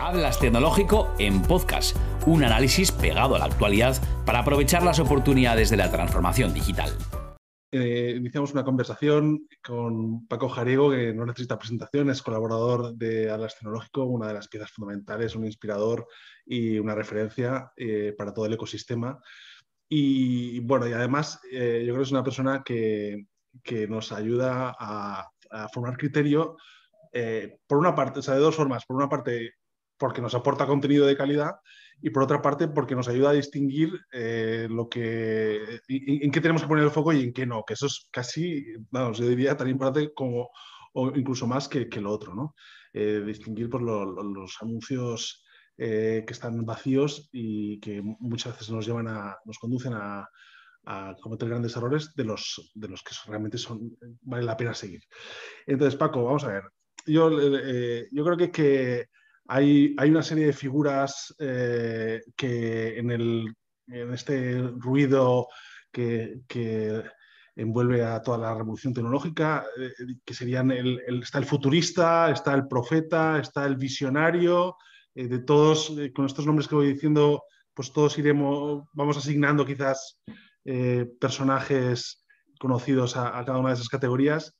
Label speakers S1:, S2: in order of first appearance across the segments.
S1: Hablas Tecnológico en podcast, un análisis pegado a la actualidad para aprovechar las oportunidades de la transformación digital.
S2: Eh, iniciamos una conversación con Paco Jariego, que no necesita presentación, es colaborador de Atlas Tecnológico, una de las piezas fundamentales, un inspirador y una referencia eh, para todo el ecosistema. Y bueno, y además eh, yo creo que es una persona que, nos ayuda a, formar criterio por una parte, o sea, de dos formas. Por una parte, porque nos aporta contenido de calidad y por otra parte porque nos ayuda a distinguir eh, lo que, en, qué tenemos que poner el foco y en qué no, que eso es casi, vamos, yo diría tan importante como, o incluso más que, que lo otro, ¿no? Eh, distinguir pues, los anuncios eh, que están vacíos y que muchas veces nos llevan a, nos conducen a, a cometer grandes errores de los, de los que realmente son, vale la pena seguir. Entonces, Paco, vamos a ver. Yo, yo creo que, que hay, una serie de figuras eh, que en, este ruido que, envuelve a toda la revolución tecnológica, eh, que serían el, está el futurista, está el profeta, está el visionario, eh, de todos, con estos nombres que voy diciendo, pues todos iremos, vamos asignando quizás personajes conocidos a, cada una de esas categorías.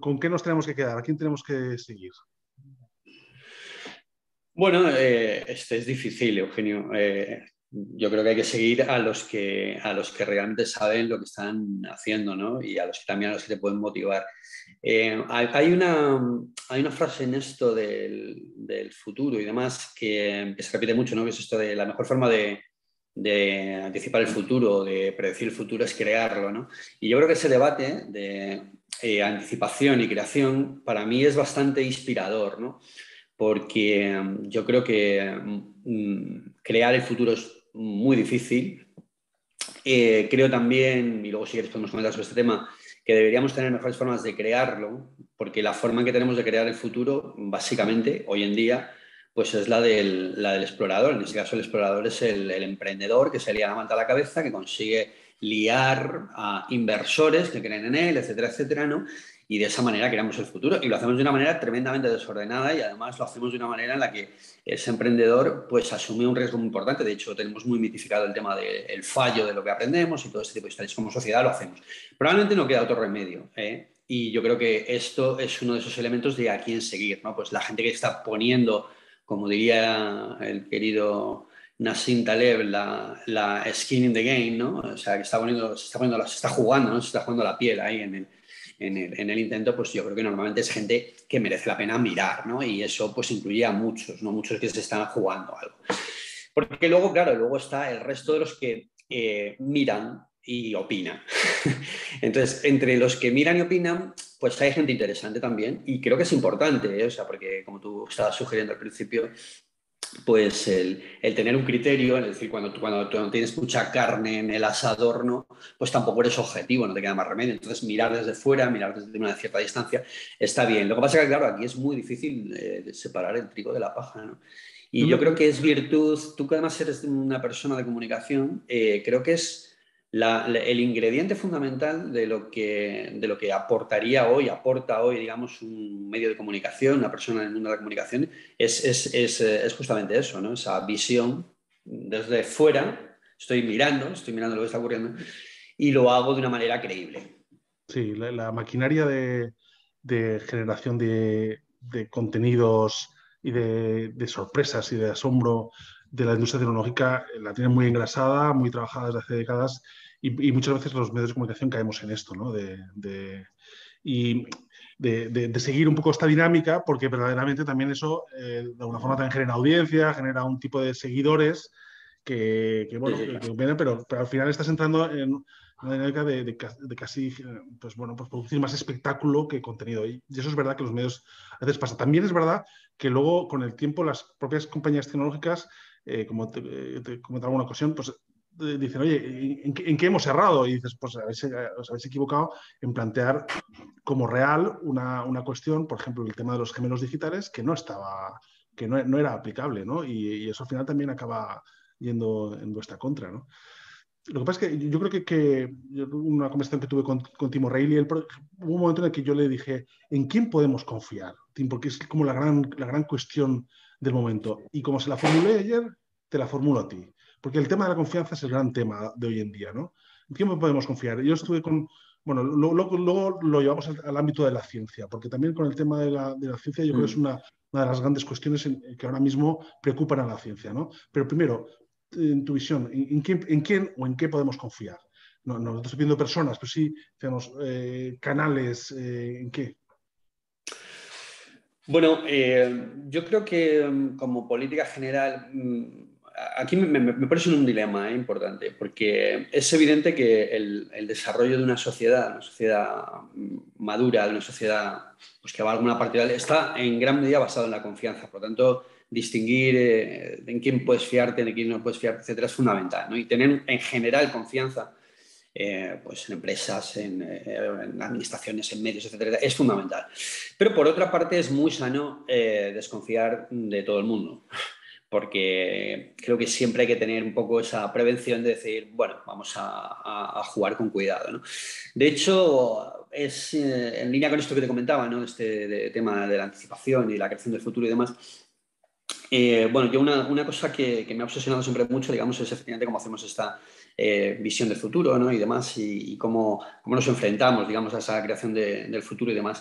S2: ¿Con qué nos tenemos que quedar? ¿A quién tenemos que seguir?
S3: Bueno, eh, este es difícil, Eugenio. Eh, yo creo que hay que seguir a los que, a los que realmente saben lo que están haciendo ¿no? y a los que también a los que te pueden motivar. Eh, hay, una, hay una frase en esto del, del futuro y demás que, se repite mucho, ¿no? que es esto de la mejor forma de, de anticipar el futuro, de predecir el futuro es crearlo. ¿no? Y yo creo que ese debate de anticipación y creación para mí es bastante inspirador. ¿no? Porque mm, yo creo que mm, crear el futuro es muy difícil. Eh, creo también, y luego si quieres podemos comentar sobre este tema, que deberíamos tener mejores formas de crearlo, porque la forma que tenemos de crear el futuro, básicamente, hoy en día, pues es la del, explorador. En este caso, el explorador es el, el emprendedor que se lía la manta a la cabeza, que consigue liar a inversores que creen en él, etcétera, etcétera, ¿no? Y de esa manera creamos el futuro. Y lo hacemos de una manera tremendamente desordenada y además lo hacemos de una manera en la que ese emprendedor pues asume un riesgo muy importante. De hecho, tenemos muy mitificado el tema del fallo de lo que aprendemos y todo este tipo de historias. Como sociedad lo hacemos. Probablemente no queda otro remedio. ¿eh? Y yo creo que esto es uno de esos elementos de a quién seguir. ¿no? Pues la gente que está poniendo, como diría el querido Nassim Taleb, la, la skin in the game, ¿no? O sea, que está poniendo, se está poniendo, se está jugando, ¿no? Se está jugando la piel ahí en el, en el, intento, pues yo creo que normalmente es gente que merece la pena mirar, ¿no? Y eso pues incluye a muchos, ¿no? Muchos que se están jugando algo. Porque luego, claro, luego está el resto de los que eh, miran y opinan. Entonces, entre los que miran y opinan, pues hay gente interesante también y creo que es importante, ¿eh? o sea, porque como tú estabas sugiriendo al principio, pues el, tener un criterio, es decir, cuando, cuando tú tienes mucha carne en el asador, ¿no? pues tampoco eres objetivo, no te queda más remedio. Entonces, mirar desde fuera, mirar desde una cierta distancia, está bien. Lo que pasa es que, claro, aquí es muy difícil eh, separar el trigo de la paja. ¿no? Y yo creo que es virtud, tú que además eres una persona de comunicación, eh, creo que es el ingrediente fundamental de lo, que, de lo que aportaría hoy, aporta hoy, digamos, un medio de comunicación, una persona en el mundo de la comunicación, es, es, es, eh, es justamente eso, ¿no? esa visión desde fuera, estoy mirando, estoy mirando lo que está ocurriendo y lo hago de una manera creíble.
S2: Sí, la, maquinaria de, de generación de, de, contenidos y de, de, sorpresas y de asombro de la industria tecnológica eh, la tienen muy engrasada, muy trabajada desde hace décadas y, muchas veces los medios de comunicación caemos en esto, ¿no? De, y de, seguir un poco esta dinámica, porque verdaderamente también eso eh, de alguna forma también genera audiencia, genera un tipo de seguidores que, bueno, que, pero, pero, al final estás entrando en una dinámica de, casi, pues bueno, pues producir más espectáculo que contenido. Y eso es verdad que los medios a veces pasa. También es verdad que luego con el tiempo las propias compañías tecnológicas eh, como te, te comenté en alguna ocasión, pues eh, dicen, oye, ¿en, qué hemos errado? Y dices, pues os habéis equivocado en plantear como real una, una, cuestión, por ejemplo, el tema de los gemelos digitales, que no estaba, que no, no era aplicable, ¿no? Y, eso al final también acaba yendo en vuestra contra, ¿no? Lo que pasa es que yo creo que, que una conversación que tuve con, con Timo Reilly, hubo un momento en el que yo le dije, ¿en quién podemos confiar? Tim, porque es como la gran, la gran cuestión del momento. Y como se la formulé ayer, te la formulo a ti. Porque el tema de la confianza es el gran tema de hoy en día, ¿no? ¿En quién podemos confiar? Yo estuve con, bueno, luego, lo llevamos al, ámbito de la ciencia, porque también con el tema de la, ciencia yo creo que es mm. una, de las grandes cuestiones que ahora mismo preocupan a la ciencia, ¿no? Pero primero, en tu visión, ¿en, quién, o en qué podemos confiar? No, no, estoy pidiendo personas, pero sí, digamos, eh, canales, eh, ¿en qué?
S3: Bueno, eh, yo creo que mm, como política general, mm, aquí me, me, parece un dilema importante, porque es evidente que el, desarrollo de una sociedad, una sociedad madura, de una sociedad pues, que va a alguna partida, está en gran medida basado en la confianza. Por lo tanto, distinguir en quién puedes fiarte, en quién no puedes fiarte, etcétera, es fundamental. Y tener en general confianza eh, pues en empresas, eh, en, administraciones, en medios, etcétera, es fundamental. Pero por otra parte es muy sano eh, desconfiar de todo el mundo, porque creo que siempre hay que tener un poco esa prevención de decir, bueno, vamos a, jugar con cuidado. De hecho, es en línea con esto que te comentaba, ¿no? este tema de la anticipación y la creación del futuro y demás, bueno, yo una, cosa que, que, me ha obsesionado siempre mucho, digamos, es efectivamente cómo hacemos esta, eh, visión del futuro ¿no? y demás, y, cómo, cómo, nos enfrentamos, digamos, a esa creación del futuro y demás.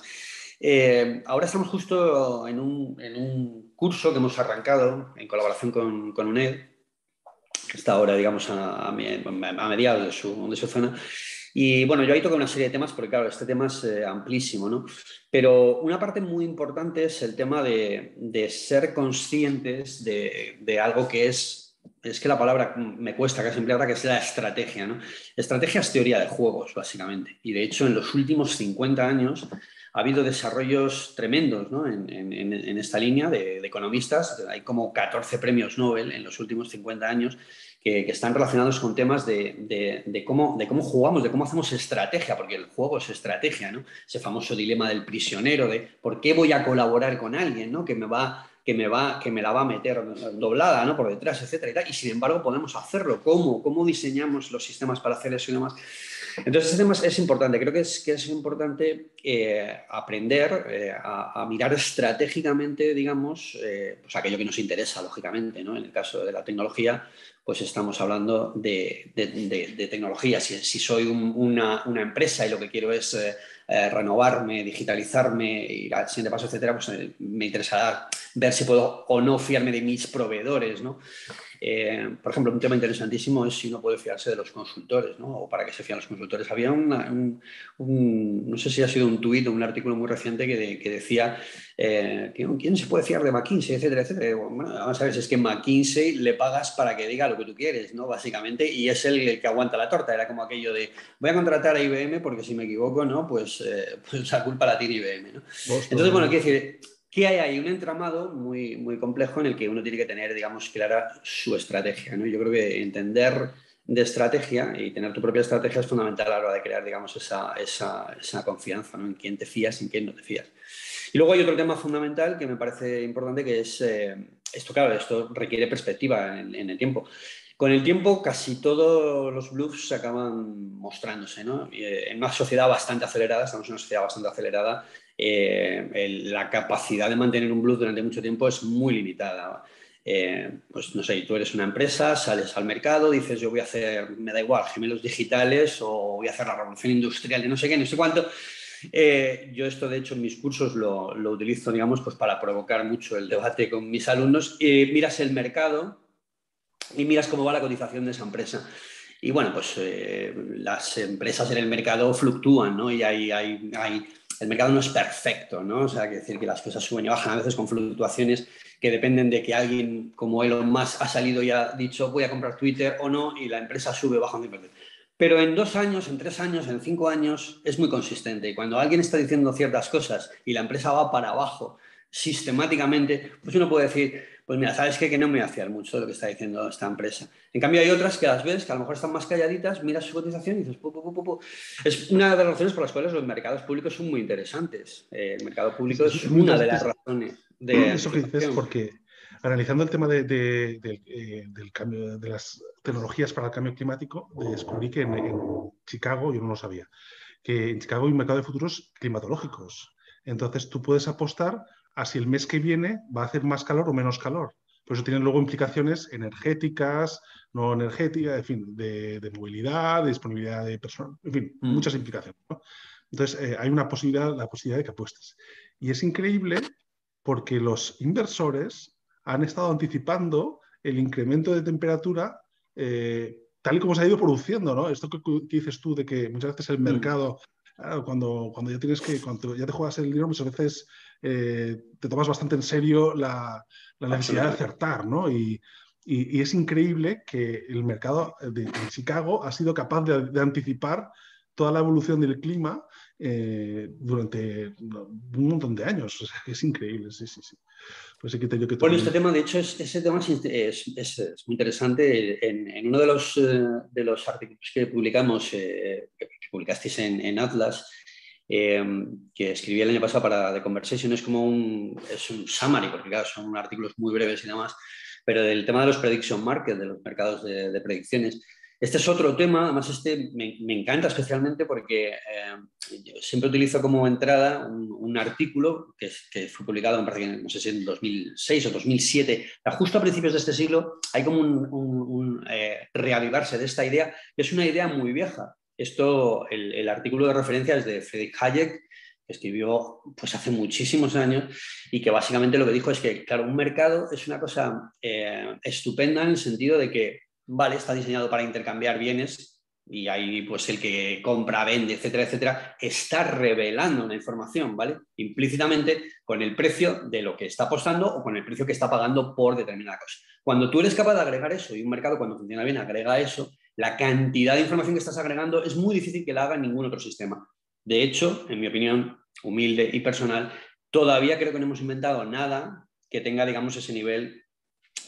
S3: Eh, ahora estamos justo en un, en un, curso que hemos arrancado en colaboración con, con UNED, que está ahora, digamos, a, a, mediados de su, de su zona. Y bueno, yo ahí toco una serie de temas porque, claro, este tema es eh, amplísimo, ¿no? Pero una parte muy importante es el tema de, de ser conscientes de, de, algo que es es que la palabra me cuesta casi emplearla, que es la estrategia. ¿no? Estrategia es teoría de juegos, básicamente. Y de hecho, en los últimos 50 años ha habido desarrollos tremendos ¿no? en, esta línea de, economistas. Hay como 14 premios Nobel en los últimos 50 años que, están relacionados con temas de, cómo, de cómo jugamos, de cómo hacemos estrategia, porque el juego es estrategia. ¿no? Ese famoso dilema del prisionero, de por qué voy a colaborar con alguien ¿no? que me va que me, va, que me la va a meter doblada ¿no? por detrás, etcétera, y, tal, y sin embargo podemos hacerlo. ¿Cómo? ¿Cómo diseñamos los sistemas para hacer eso y demás? Entonces, ese tema es importante. Creo que es, que es importante eh, aprender eh, a, mirar estratégicamente, digamos, eh, pues aquello que nos interesa, lógicamente. ¿no? En el caso de la tecnología, pues estamos hablando de, de, tecnología. Si, si soy una, una, empresa y lo que quiero es eh, renovarme, digitalizarme, ir al siguiente paso, etcétera, pues eh, me interesará ver si puedo o no fiarme de mis proveedores, ¿no? Eh, por ejemplo, un tema interesantísimo es si uno puede fiarse de los consultores, ¿no? O para qué se fían los consultores. Había un, no sé si ha sido un tuit o un artículo muy reciente que, decía, eh, ¿quién se puede fiar de McKinsey, etcétera, etcétera? Bueno, vamos a ver, es que McKinsey le pagas para que diga lo que tú quieres, ¿no? Básicamente, y es el, que aguanta la torta. Era como aquello de, voy a contratar a IBM porque si me equivoco, ¿no? Pues, eh, pues la culpa la tiene IBM, ¿no? Entonces, bueno, quiero decir que hay ahí un entramado muy, muy complejo en el que uno tiene que tener, digamos, clara su estrategia. ¿no? Yo creo que entender de estrategia y tener tu propia estrategia es fundamental a la hora de crear, digamos, esa, esa, esa confianza ¿no? en quién te fías y en quién no te fías. Y luego hay otro tema fundamental que me parece importante, que es eh, esto, claro, esto requiere perspectiva en, en, el tiempo. Con el tiempo, casi todos los bluffs acaban mostrándose. ¿no? Eh, en una sociedad bastante acelerada, estamos en una sociedad bastante acelerada, eh, la capacidad de mantener un blues durante mucho tiempo es muy limitada. Eh, pues no sé, tú eres una empresa, sales al mercado, dices yo voy a hacer, me da igual, gemelos digitales o voy a hacer la revolución industrial de no sé qué, no sé cuánto. Eh, yo esto, de hecho, en mis cursos lo, lo, utilizo, digamos, pues para provocar mucho el debate con mis alumnos. miras el mercado y miras cómo va la cotización de esa empresa. Y bueno, pues las empresas en el mercado fluctúan, ¿no? Y hay, hay, hay el mercado no es perfecto, ¿no? O sea, que decir que las cosas suben y bajan a veces con fluctuaciones que dependen de que alguien como Elon Musk ha salido y ha dicho voy a comprar Twitter o no y la empresa sube o baja. Pero en dos años, en tres años, en cinco años es muy consistente. Y cuando alguien está diciendo ciertas cosas y la empresa va para abajo sistemáticamente, pues uno puede decir, pues mira, ¿sabes qué? Que no me voy a fiar mucho de lo que está diciendo esta empresa. En cambio, hay otras que las ves, que a lo mejor están más calladitas, miras su cotización y dices, pu, pu, pu, es una de las razones por las cuales los mercados públicos son muy interesantes. Eh, el mercado público es, una de las razones de...
S2: Eso que dices porque analizando el tema de, eh, del cambio de las tecnologías para el cambio climático, descubrí que en, en, Chicago, yo no lo sabía, que en Chicago hay un mercado de futuros climatológicos. Entonces tú puedes apostar a si el mes que viene va a hacer más calor o menos calor. Por eso tienen luego implicaciones energéticas, no energéticas, en fin, de, movilidad, de disponibilidad de personal, en fin, mm. muchas implicaciones. Entonces, eh, hay una posibilidad, la posibilidad de que apuestes. Y es increíble porque los inversores han estado anticipando el incremento de temperatura eh, tal y como se ha ido produciendo, ¿no? Esto que, dices tú de que muchas veces el mm. mercado, cuando, cuando ya tienes que, cuando ya te juegas el dinero, muchas veces eh, te tomas bastante en serio la, necesidad de acertar, ¿no? Y, es increíble que el mercado de, Chicago ha sido capaz de, anticipar toda la evolución del clima eh, durante un montón de años. es increíble, sí, sí, sí.
S3: Pues bueno, este tema, de hecho, es, ese tema es, muy interesante. En, uno de los, eh, de los artículos que publicamos, que publicasteis en Atlas, Em, que escribí el año pasado para The Conversation, es como un, es un summary, porque claro, son artículos muy breves y demás, pero del tema de los prediction markets, de los mercados de, predicciones. Este es otro tema, además este me, me encanta especialmente porque em, yo siempre utilizo como entrada un, artículo que, que, fue publicado, no sé si en 2006 o 2007, justo a principios de este siglo, hay como un, un eh, reavivarse de esta idea, que es una idea muy vieja, esto, el, artículo de referencia es de Friedrich Hayek, que escribió pues, hace muchísimos años y que básicamente lo que dijo es que, claro, un mercado es una cosa eh, estupenda en el sentido de que, vale, está diseñado para intercambiar bienes y ahí pues el que compra, vende, etcétera, etcétera, está revelando una información, ¿vale? Implícitamente con el precio de lo que está apostando o con el precio que está pagando por determinada cosa. Cuando tú eres capaz de agregar eso y un mercado cuando funciona bien agrega eso, la cantidad de información que estás agregando es muy difícil que la haga ningún otro sistema. De hecho, en mi opinión humilde y personal, todavía creo que no hemos inventado nada que tenga, digamos, ese nivel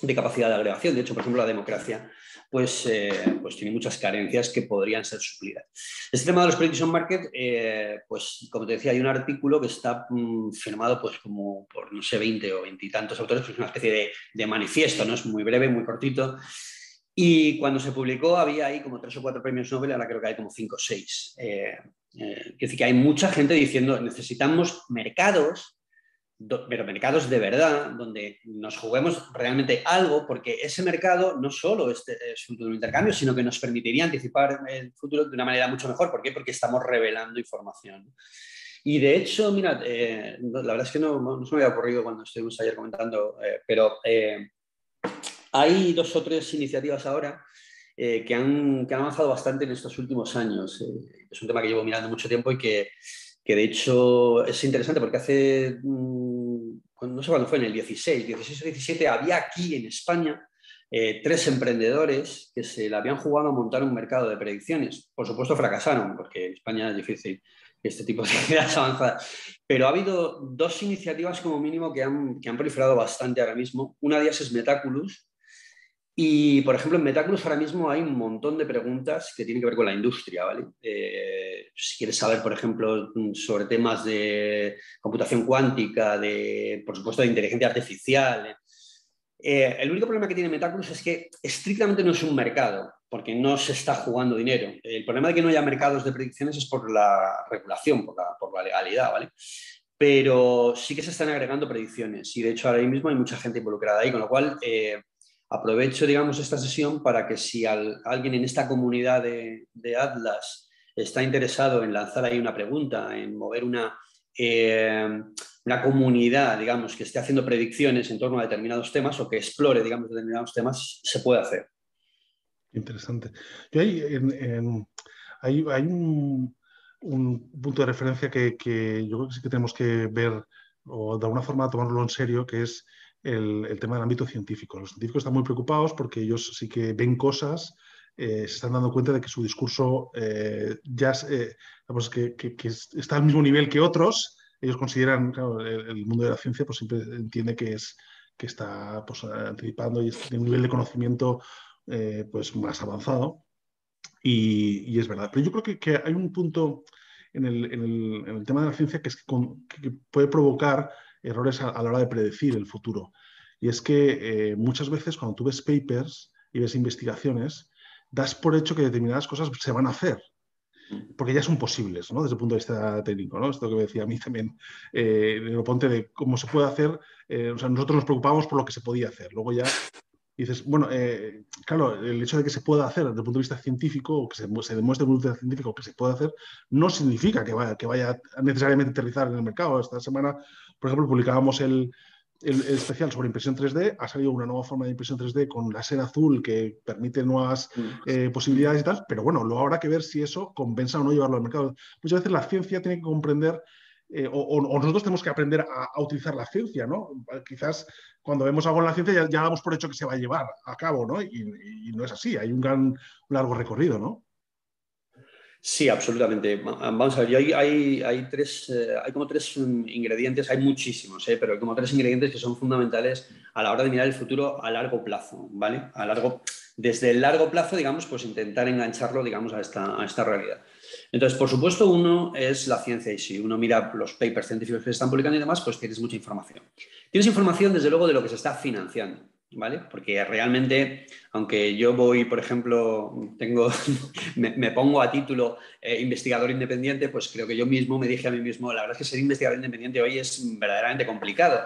S3: de capacidad de agregación. De hecho, por ejemplo, la democracia pues, eh, pues tiene muchas carencias que podrían ser suplidas. Este tema de los prediction market, eh, pues como te decía, hay un artículo que está mm, firmado pues como por, no sé, 20 o 20 y tantos autores, pues una especie de, de manifiesto, ¿no? Es muy breve, muy cortito, y cuando se publicó había ahí como tres o cuatro premios Nobel, ahora creo que hay como cinco o seis. Eh, eh, decir, que hay mucha gente diciendo necesitamos mercados, pero mercados de verdad, donde nos juguemos realmente algo, porque ese mercado no solo es, es un intercambio, sino que nos permitiría anticipar el futuro de una manera mucho mejor. ¿Por qué? Porque estamos revelando información. Y de hecho, mira, eh, la verdad es que no, no, se me había ocurrido cuando estuvimos ayer comentando, pero hay dos o tres iniciativas ahora eh, que, han, avanzado bastante en estos últimos años. Eh, es un tema que llevo mirando mucho tiempo y que, de hecho es interesante porque hace, mm, no sé cuándo fue, en el 16, 16 o 17, había aquí en España eh, tres emprendedores que se la habían jugado a montar un mercado de predicciones. Por supuesto fracasaron porque en España es difícil este tipo de ideas avanzadas. Pero ha habido dos iniciativas como mínimo que han, que han proliferado bastante ahora mismo. Una de ellas es Metaculus, y, por ejemplo, en Metaculus ahora mismo hay un montón de preguntas que tienen que ver con la industria, ¿vale? Eh, si quieres saber, por ejemplo, sobre temas de computación cuántica, de, por supuesto, de inteligencia artificial. Eh, el único problema que tiene Metaculus es que estrictamente no es un mercado, porque no se está jugando dinero. El problema de que no haya mercados de predicciones es por la regulación, por la, legalidad, ¿vale? Pero sí que se están agregando predicciones y, de hecho, ahora mismo hay mucha gente involucrada ahí, con lo cual... Eh, aprovecho, digamos, esta sesión para que si alguien en esta comunidad de, Atlas está interesado en lanzar ahí una pregunta, en mover una, eh, una comunidad, digamos, que esté haciendo predicciones en torno a determinados temas o que explore, digamos, determinados temas, se puede hacer.
S2: Interesante. Hay, un, punto de referencia que, que, yo creo que sí que tenemos que ver o de alguna forma tomarlo en serio, que es el, tema del ámbito científico. Los científicos están muy preocupados porque ellos sí que ven cosas, eh, se están dando cuenta de que su discurso eh, ya eh, que, está al mismo nivel que otros. Ellos consideran, el, mundo de la ciencia pues siempre entiende que, es, que está pues, anticipando y tiene un nivel de conocimiento pues, más avanzado. Y, es verdad. Pero yo creo que, hay un punto en el, tema de la ciencia que, es que puede provocar errores a, la hora de predecir el futuro. Y es que eh, muchas veces cuando tú ves papers y ves investigaciones, das por hecho que determinadas cosas se van a hacer. porque ya son posibles, ¿no? Desde el punto de vista técnico, ¿no? Esto que me decía a mí también, eh, lo ponte de cómo se puede hacer, eh, o sea, nosotros nos preocupamos por lo que se podía hacer, luego ya dices, bueno, eh, claro, el hecho de que se pueda hacer desde el punto de vista científico, o que se, demuestre desde el punto de vista científico que se puede hacer, no significa que vaya, que vaya necesariamente a aterrizar en el mercado. Esta semana, por ejemplo, publicábamos el, el, especial sobre impresión 3D, ha salido una nueva forma de impresión 3D con láser azul que permite nuevas mm. eh, posibilidades y tal, pero bueno, luego habrá que ver si eso compensa o no llevarlo al mercado. Muchas veces la ciencia tiene que comprender eh, o, nosotros tenemos que aprender a, utilizar la ciencia, ¿no? Quizás cuando vemos algo en la ciencia ya, damos por hecho que se va a llevar a cabo, ¿no? Y, y no es así, hay un gran, un largo recorrido, ¿no?
S3: Sí, absolutamente. Vamos a ver, hay, hay, tres, eh, hay como tres ingredientes, hay muchísimos, eh, pero hay como tres ingredientes que son fundamentales a la hora de mirar el futuro a largo plazo, ¿vale? A largo, desde el largo plazo, digamos, pues intentar engancharlo, digamos, a esta, a esta realidad. Entonces, por supuesto, uno es la ciencia y si uno mira los papers científicos que se están publicando y demás, pues tienes mucha información. Tienes información, desde luego, de lo que se está financiando. ¿Vale? Porque realmente, aunque yo voy, por ejemplo, tengo, me, pongo a título eh, investigador independiente, pues creo que yo mismo me dije a mí mismo, la verdad es que ser investigador independiente hoy es verdaderamente complicado.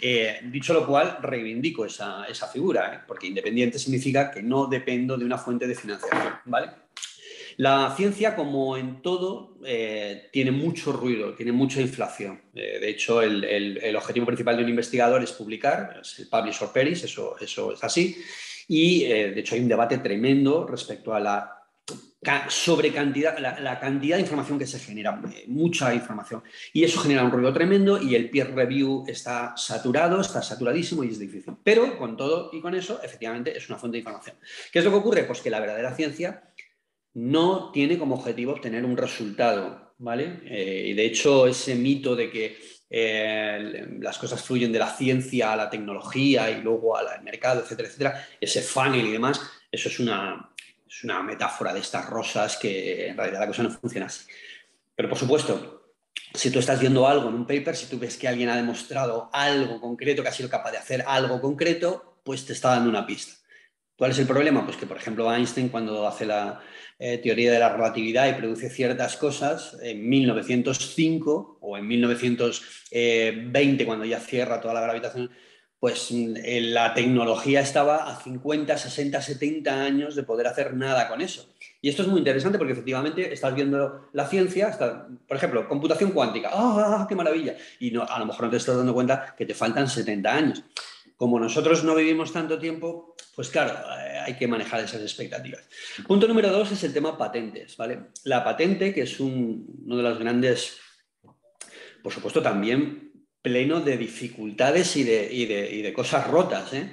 S3: Eh, dicho lo cual, reivindico esa, figura, ¿eh? porque independiente significa que no dependo de una fuente de financiación, ¿vale? La ciencia, como en todo, eh, tiene mucho ruido, tiene mucha inflación. Eh, de hecho, el, objetivo principal de un investigador es publicar, es el publish or perish, eso, eso es así. Y, eh, de hecho, hay un debate tremendo respecto a la sobre cantidad, la, cantidad de información que se genera, mucha información. Y eso genera un ruido tremendo y el peer review está saturado, está saturadísimo y es difícil. Pero con todo y con eso, efectivamente, es una fuente de información. ¿Qué es lo que ocurre? Pues que la verdadera ciencia no tiene como objetivo obtener un resultado, ¿vale? Eh, y de hecho, ese mito de que eh, las cosas fluyen de la ciencia a la tecnología y luego al mercado, etcétera, etcétera, ese funnel y demás, eso es una, es una metáfora de estas rosas que en realidad la cosa no funciona así. Pero por supuesto, si tú estás viendo algo en un paper, si tú ves que alguien ha demostrado algo concreto, que ha sido capaz de hacer algo concreto, pues te está dando una pista. ¿Cuál es el problema? Pues que, por ejemplo, Einstein cuando hace la eh, teoría de la relatividad y produce ciertas cosas, en 1905 o en 1920, cuando ya cierra toda la gravitación, pues eh, la tecnología estaba a 50, 60, 70 años de poder hacer nada con eso. Y esto es muy interesante porque efectivamente estás viendo la ciencia, por ejemplo, computación cuántica, ¡ah, qué maravilla! Y no, a lo mejor no te estás dando cuenta que te faltan 70 años. Como nosotros no vivimos tanto tiempo, pues claro, eh, hay que manejar esas expectativas. Punto número dos es el tema patentes, ¿vale? La patente, que es uno de los grandes, por supuesto, también pleno de dificultades y de, y de cosas rotas, ¿eh?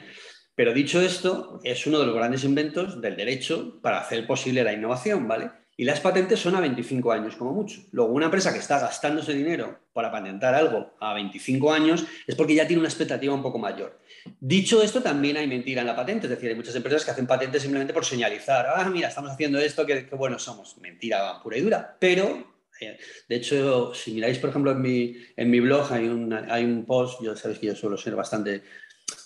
S3: Pero dicho esto, es uno de los grandes inventos del derecho para hacer posible la innovación, ¿vale? Y las patentes son a 25 años como mucho. Luego, una empresa que está gastándose dinero para patentar algo a 25 años es porque ya tiene una expectativa un poco mayor. Dicho esto, también hay mentira en la patente. Es decir, hay muchas empresas que hacen patentes simplemente por señalizar, ah, mira, estamos haciendo esto, qué, buenos somos. Mentira pura y dura. Pero eh, de hecho, si miráis, por ejemplo, en mi, en mi blog hay un, hay un post, yo sabéis que yo suelo ser bastante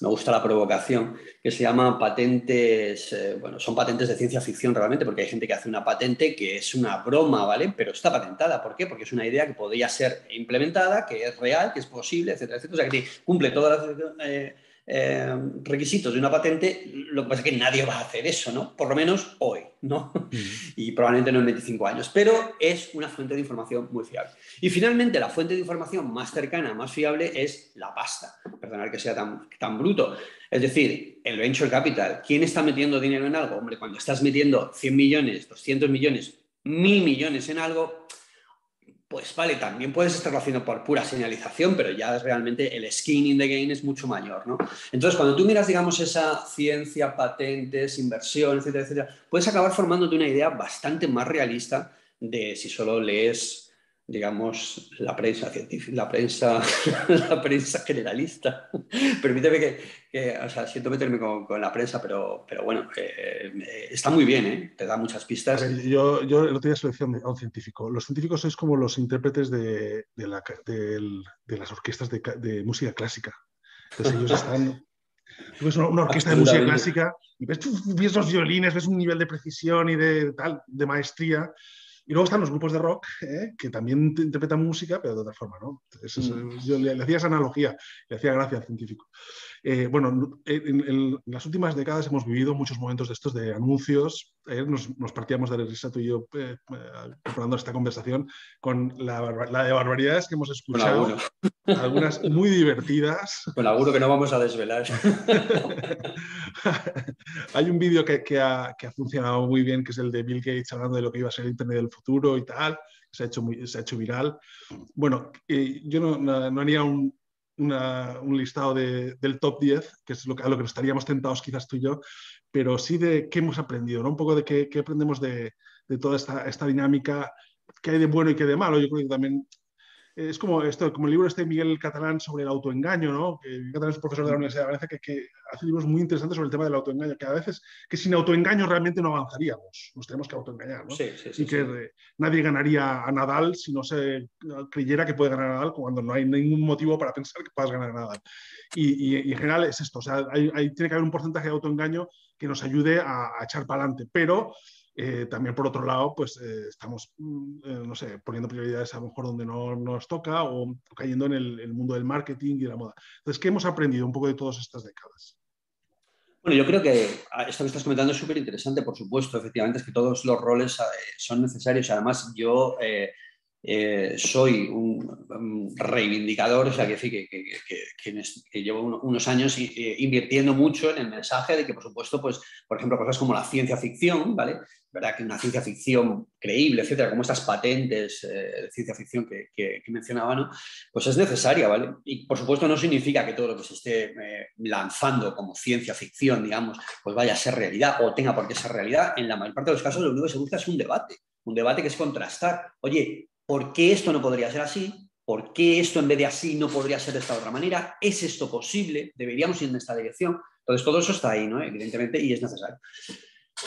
S3: me gusta la provocación, que se llama patentes, eh, bueno, son patentes de ciencia ficción realmente, porque hay gente que hace una patente que es una broma, ¿vale? Pero está patentada. ¿Por qué? Porque es una idea que podría ser implementada, que es real, que es posible, etcétera, etcétera. O sea, que cumple todas las... Eh, eh, requisitos de una patente, lo que pasa es que nadie va a hacer eso, ¿no? Por lo menos hoy, ¿no? Y probablemente no en 25 años, pero es una fuente de información muy fiable. Y finalmente, la fuente de información más cercana, más fiable es la pasta. Perdonad que sea tan, tan bruto. Es decir, el venture capital. ¿Quién está metiendo dinero en algo? Hombre, cuando estás metiendo 100 millones, 200 millones, mil millones en algo, pues vale, también puedes estarlo haciendo por pura señalización, pero ya realmente el skin in the game es mucho mayor, ¿no? Entonces, cuando tú miras, digamos, esa ciencia, patentes, inversión, etcétera, etcétera, puedes acabar formándote una idea bastante más realista de si solo lees digamos, la prensa científica, la prensa, la prensa generalista. Permíteme que, o sea, siento meterme con, la prensa, pero, pero bueno, eh, está muy bien, ¿eh? te da muchas pistas.
S2: yo, yo el otro día selección a un científico. Los científicos sois como los intérpretes de, de, la, de, las orquestas de, música clásica. Entonces ellos están... Tú ves una, orquesta de música clásica y ves, ves los violines, ves un nivel de precisión y de tal, de maestría Y luego están los grupos de rock, ¿eh? que también interpretan música, pero de otra forma, ¿no? Mm. Yo le, hacía esa analogía, le hacía gracia al científico. Eh, bueno, en, las últimas décadas hemos vivido muchos momentos de estos de anuncios. nos, partíamos de risa tú y yo preparando esta conversación con la, de barbaridades que hemos escuchado. Algunas muy divertidas.
S3: Con alguno que no vamos a desvelar.
S2: Hay un vídeo que, que, ha, que ha funcionado muy bien, que es el de Bill Gates hablando de lo que iba a ser el Internet del futuro y tal, se ha hecho, muy, se ha hecho viral. Bueno, eh, yo no, no, haría un, un listado de, del top 10, que es lo que, a lo que estaríamos tentados quizás tú y yo, pero sí de qué hemos aprendido, un poco de qué, qué aprendemos de, de, toda esta, esta dinámica, qué hay de bueno y qué de malo. Yo creo que también es como esto, como el libro este de Miguel Catalán sobre el autoengaño, ¿no? Que Miguel Catalán es profesor de la Universidad de Valencia que, que, hace libros muy interesantes sobre el tema del autoengaño, que a veces que sin autoengaño realmente no avanzaríamos, nos tenemos que autoengañar, ¿no?
S3: Sí, sí, sí,
S2: y que nadie ganaría a Nadal si no se creyera que puede ganar a Nadal cuando no hay ningún motivo para pensar que puedas ganar a Nadal. Y, y, en general es esto, o sea, hay, tiene que haber un porcentaje de autoengaño que nos ayude a, a echar para adelante, pero eh, también por otro lado, pues eh, estamos, mm, eh, no sé, poniendo prioridades a lo mejor donde no nos toca o, cayendo en el, mundo del marketing y de la moda. Entonces, ¿qué hemos aprendido un poco de todas estas décadas?
S3: Bueno, yo creo que ah, esto que estás comentando es súper interesante, por supuesto, efectivamente, es que todos los roles son necesarios. Además, yo soy un, reivindicador, o sea, que, que, que, llevo unos años invirtiendo mucho en el mensaje de que, por supuesto, pues, por ejemplo, cosas como la ciencia ficción, ¿vale? ¿Verdad? Que una ciencia ficción creíble, etcétera, como estas patentes eh, de ciencia ficción que, mencionaba, ¿no? Pues es necesaria, ¿vale? Y, por supuesto, no significa que todo lo que se esté lanzando como ciencia ficción, digamos, pues vaya a ser realidad o tenga por qué ser realidad. En la mayor parte de los casos, lo único que se busca es un debate un debate que es contrastar. Oye, ¿Por qué esto no podría ser así? ¿Por qué esto en vez de así no podría ser de esta otra manera? ¿Es esto posible? ¿Deberíamos ir en esta dirección? Entonces, todo eso está ahí, ¿no? Evidentemente, y es necesario.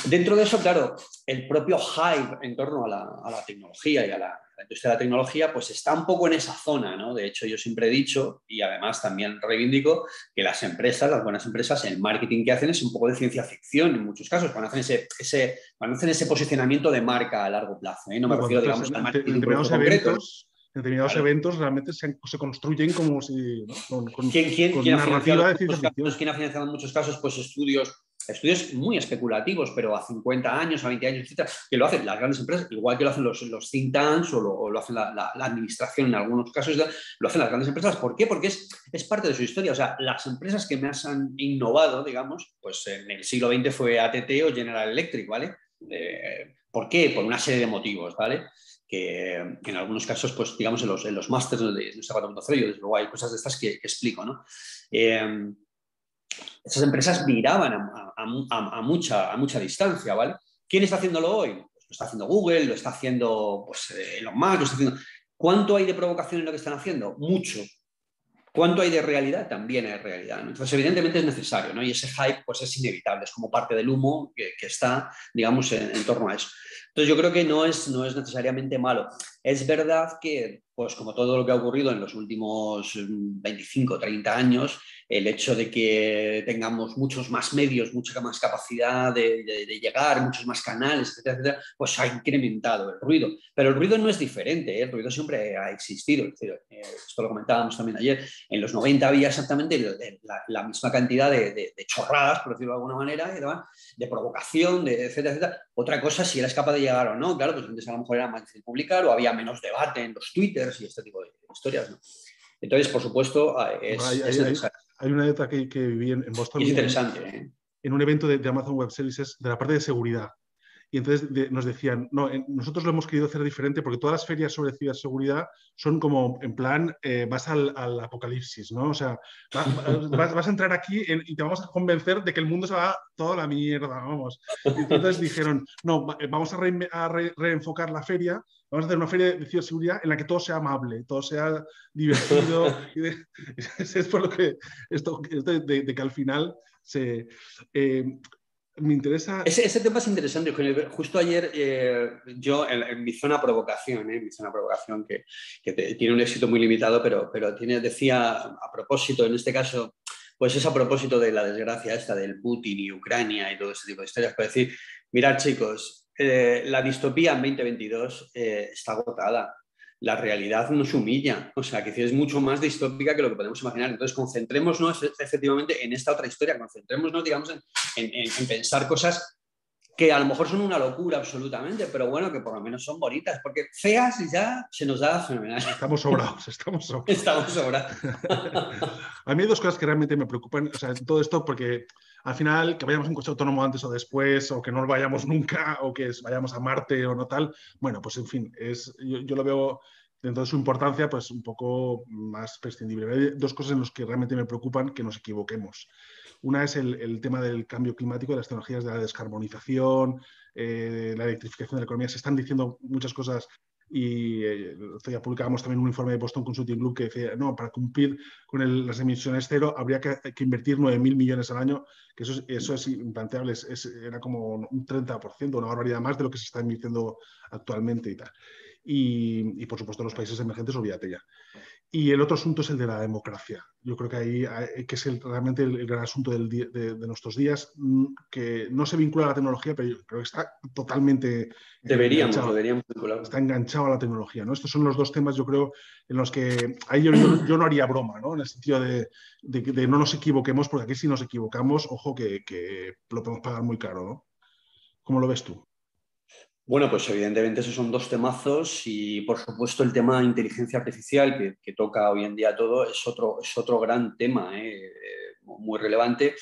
S3: Dentro de eso, claro, el propio hype en torno a la, tecnología y a la, industria de la tecnología, pues está un poco en esa zona, ¿no? De hecho, yo siempre he dicho, y además también reivindico, que las empresas, las buenas empresas, el marketing que hacen es un poco de ciencia ficción en muchos casos, cuando hacen ese, ese, cuando hacen ese posicionamiento de marca a largo plazo. ¿eh? No me refiero, digamos, al marketing
S2: en determinados eventos, determinados eventos realmente se, se, construyen como si
S3: con, ¿Quién, quién, con narrativa de ciencia ficción. ¿Quién ha financiado en muchos casos pues, estudios estudios muy especulativos, pero a 50 años, a 20 años, etcétera, que lo hacen las grandes empresas, igual que lo hacen los, los think tanks o lo, hacen la, administración en algunos casos, lo hacen las grandes empresas. ¿Por qué? Porque es, es parte de su historia. O sea, las empresas que más han innovado, digamos, pues en el siglo XX fue ATT o General Electric, ¿vale? Eh, ¿Por qué? Por una serie de motivos, ¿vale? Que, en algunos casos, pues digamos, en los, en los másteres de nuestra 4.0, desde luego hay cosas de estas que, explico, ¿no? Eh, esas empresas miraban a, mucha, a mucha distancia, ¿vale? ¿Quién está haciéndolo hoy? Pues lo está haciendo Google, lo está haciendo pues, eh, Elon lo está haciendo... ¿Cuánto hay de provocación en lo que están haciendo? Mucho. ¿Cuánto hay de realidad? También hay realidad. Entonces, evidentemente es necesario, ¿no? Y ese hype pues, es inevitable, es como parte del humo que, está, digamos, en, en, torno a eso. Entonces, yo creo que no es, no es necesariamente malo. Es verdad que, pues como todo lo que ha ocurrido en los últimos 25, 30 años, el hecho de que tengamos muchos más medios, mucha más capacidad de, llegar, muchos más canales, etcétera, etcétera, pues ha incrementado el ruido. Pero el ruido no es diferente, ¿eh? el ruido siempre ha existido. Eh, esto lo comentábamos también ayer. En los 90 había exactamente la, misma cantidad de, chorradas, por decirlo de alguna manera, de provocación, etcétera, etcétera. Otra cosa, si eras capaz de llegar o no, claro, pues antes a lo mejor era más difícil publicar o había menos debate en los twitters y este tipo de historias. Entonces, por supuesto, es,
S2: hay una anécdota que, que viví en, Boston.
S3: Es interesante. ¿eh?
S2: En un evento de, Amazon Web Services de la parte de seguridad. Y entonces nos decían, no, nosotros lo hemos querido hacer diferente porque todas las ferias sobre ciberseguridad son como, en plan, eh, vas al, apocalipsis, ¿no? O sea, vas, a entrar aquí y te vamos a convencer de que el mundo se va toda la mierda, vamos. Y entonces dijeron, no, vamos a, reenfocar la feria vamos a hacer una feria de ciberseguridad en la que todo sea amable, todo sea divertido. es por lo que esto, de, que al final se... Eh, me interesa...
S3: Ese, tema es interesante, Justo ayer eh, yo en, mi zona provocación, eh, mi zona provocación que, tiene un éxito muy limitado, pero, pero tiene, decía a propósito, en este caso, pues es a propósito de la desgracia esta del Putin y Ucrania y todo ese tipo de historias, para decir, mirad chicos, eh, la distopía en 2022 eh, está agotada. La realidad nos humilla, o sea, que es mucho más distópica que lo que podemos imaginar. Entonces, concentrémonos efectivamente en esta otra historia, concentrémonos, digamos, en pensar cosas que a lo mejor son una locura absolutamente, pero bueno, que por lo menos son bonitas, porque feas ya se nos da fenomenal.
S2: Estamos sobrados, estamos sobrados.
S3: Estamos sobrados.
S2: a mí hay dos cosas que realmente me preocupan, o sea, todo esto porque al final que vayamos en coche autónomo antes o después, o que no vayamos nunca, o que vayamos a Marte o no tal, bueno, pues en fin, es, yo, lo veo dentro de su importancia, pues un poco más prescindible. Hay dos cosas en las que realmente me preocupan que nos equivoquemos. Una es el, tema del cambio climático, de las tecnologías de la descarbonización, eh, la electrificación de la economía. Se están diciendo muchas cosas y eh, ya publicamos también un informe de Boston Consulting Group que decía, no, para cumplir con las emisiones cero habría que, invertir 9.000 millones al año, que eso es, eso es implanteable, era como un 30%, una barbaridad más de lo que se está invirtiendo actualmente y tal. Y, y por supuesto los países emergentes, olvídate ya. Y el otro asunto es el de la democracia. Yo creo que ahí que es realmente el, gran asunto de, nuestros días, mm, que no se vincula a la tecnología, pero yo creo que está totalmente...
S3: Deberíamos, deberíamos.
S2: Está enganchado a la tecnología. ¿no? Estos son los dos temas, yo creo, en los que ahí yo, no haría broma, ¿no? en el sentido de, de, no nos equivoquemos, porque aquí si nos equivocamos, ojo que, que lo podemos pagar muy caro. ¿no? ¿Cómo lo ves tú?
S3: Bueno, pues evidentemente esos son dos temazos y por supuesto el tema de inteligencia artificial que, toca hoy en día todo es otro, es otro gran tema ¿eh? muy relevante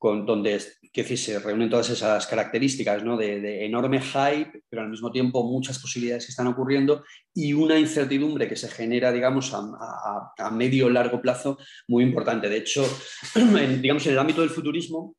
S3: con donde que se reúnen todas esas características ¿no? de, enorme hype, pero al mismo tiempo muchas posibilidades que están ocurriendo y una incertidumbre que se genera, digamos, a, medio largo plazo muy importante. De hecho, digamos, en el ámbito del futurismo,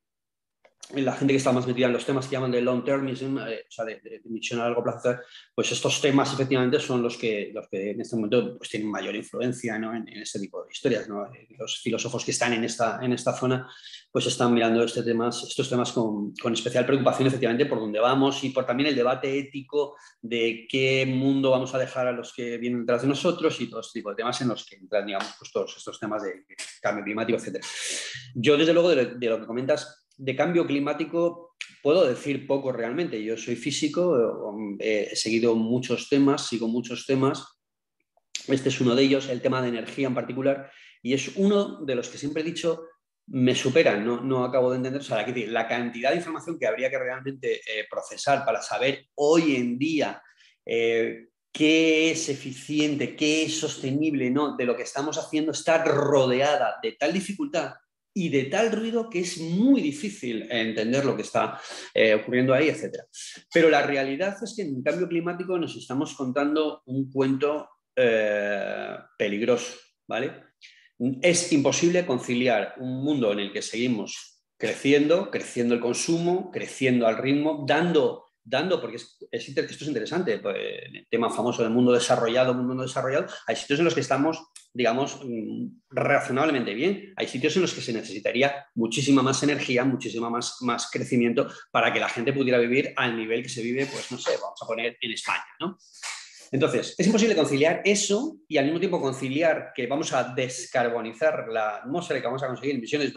S3: la gente que está más metida en los temas que llaman de long termism, eh, o sea, de, de, misión a largo plazo, pues estos temas efectivamente son los que, los que en este momento pues, tienen mayor influencia ¿no? en, este tipo de historias. ¿no? Los filósofos que están en esta, en esta zona pues están mirando este temas, estos temas con, con, especial preocupación efectivamente por dónde vamos y por también el debate ético de qué mundo vamos a dejar a los que vienen detrás de nosotros y todo este tipo de temas en los que entran, digamos, pues todos estos temas de cambio climático, etc. Yo, desde luego, de, de lo que comentas, de cambio climático puedo decir poco realmente. Yo soy físico, he seguido muchos temas, sigo muchos temas. Este es uno de ellos, el tema de energía en particular, y es uno de los que siempre he dicho me superan, no, no acabo de entender. O sea, la, la cantidad de información que habría que realmente eh, procesar para saber hoy en día eh, qué es eficiente, qué es sostenible, ¿no? de lo que estamos haciendo, está rodeada de tal dificultad y de tal ruido que es muy difícil entender lo que está eh, ocurriendo ahí, etc. Pero la realidad es que en cambio climático nos estamos contando un cuento eh, peligroso, ¿vale? Es imposible conciliar un mundo en el que seguimos creciendo, creciendo el consumo, creciendo al ritmo, dando dando, porque es, esto es interesante, pues, el tema famoso del mundo desarrollado, mundo desarrollado, hay sitios en los que estamos, digamos, mm, razonablemente bien, hay sitios en los que se necesitaría muchísima más energía, muchísima más, más crecimiento para que la gente pudiera vivir al nivel que se vive, pues no sé, vamos a poner en España, ¿no? Entonces, es imposible conciliar eso y al mismo tiempo conciliar que vamos a descarbonizar la atmósfera y que vamos a conseguir emisiones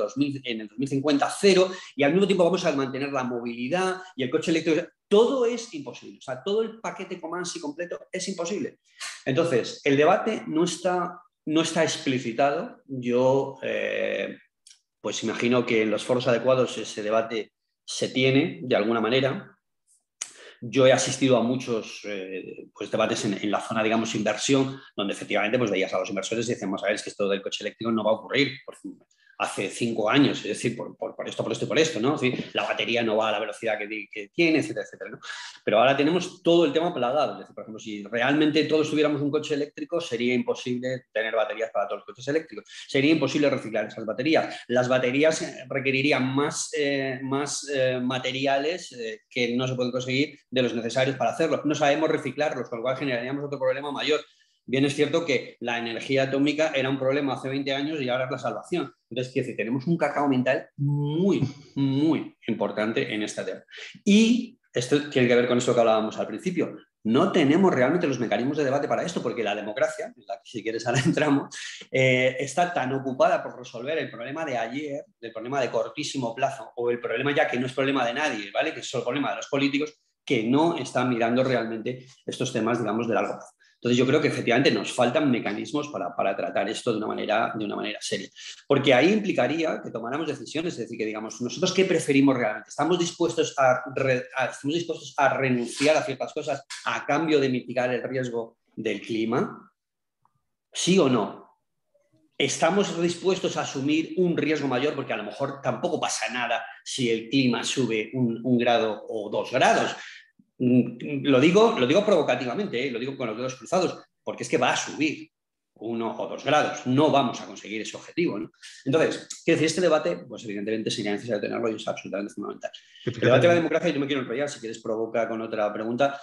S3: en el 2050 cero y al mismo tiempo vamos a mantener la movilidad y el coche eléctrico. Todo es imposible. O sea, todo el paquete Comansi completo es imposible. Entonces, el debate no está, no está explicitado. Yo, eh, pues imagino que en los foros adecuados ese debate se tiene de alguna manera. Yo he asistido a muchos eh, pues, debates en, la zona, digamos, inversión, donde efectivamente pues, veías a los inversores y decíamos, a ver, es que esto del coche eléctrico no va a ocurrir. Por hace cinco años, es decir, por, esto, por esto y por esto, ¿no? la batería no va a la velocidad que, tiene, etcétera, etcétera. Pero ahora tenemos todo el tema plagado. Es por ejemplo, si realmente todos tuviéramos un coche eléctrico, sería imposible tener baterías para todos los coches eléctricos. Sería imposible reciclar esas baterías. Las baterías eh, requerirían más, eh, más eh, materiales que no se pueden conseguir de los necesarios para hacerlo. No sabemos reciclarlos, con lo cual generaríamos otro problema mayor. Bien es cierto que la energía atómica era un problema hace 20 años y ahora es la salvación. Entonces, quiero decir, tenemos un cacao mental muy, muy importante en esta tema. Y esto tiene que ver con eso que hablábamos al principio. No tenemos realmente los mecanismos de debate para esto, porque la democracia, en la que si quieres ahora entramos, eh, está tan ocupada por resolver el problema de ayer, el problema de cortísimo plazo, o el problema ya que no es problema de nadie, ¿vale? Que es solo problema de los políticos, que no está mirando realmente estos temas, digamos, de largo plazo. Entonces yo creo que efectivamente nos faltan mecanismos para, tratar esto de una, manera, de una manera seria. Porque ahí implicaría que tomáramos decisiones, es decir, que digamos, nosotros qué preferimos realmente. ¿Estamos dispuestos a, ¿Estamos dispuestos a renunciar a ciertas cosas a cambio de mitigar el riesgo del clima? ¿Sí o no? ¿Estamos dispuestos a asumir un riesgo mayor? Porque a lo mejor tampoco pasa nada si el clima sube un grado o dos grados. Mm, lo digo, lo digo provocativamente, ¿eh? lo digo con los dedos cruzados, porque es que va a subir uno o dos grados. No vamos a conseguir ese objetivo. Entonces, quiero decir, este debate, pues evidentemente sería necesario tenerlo y es absolutamente fundamental. El debate de la democracia, yo me quiero enrollar, si quieres provoca con otra pregunta.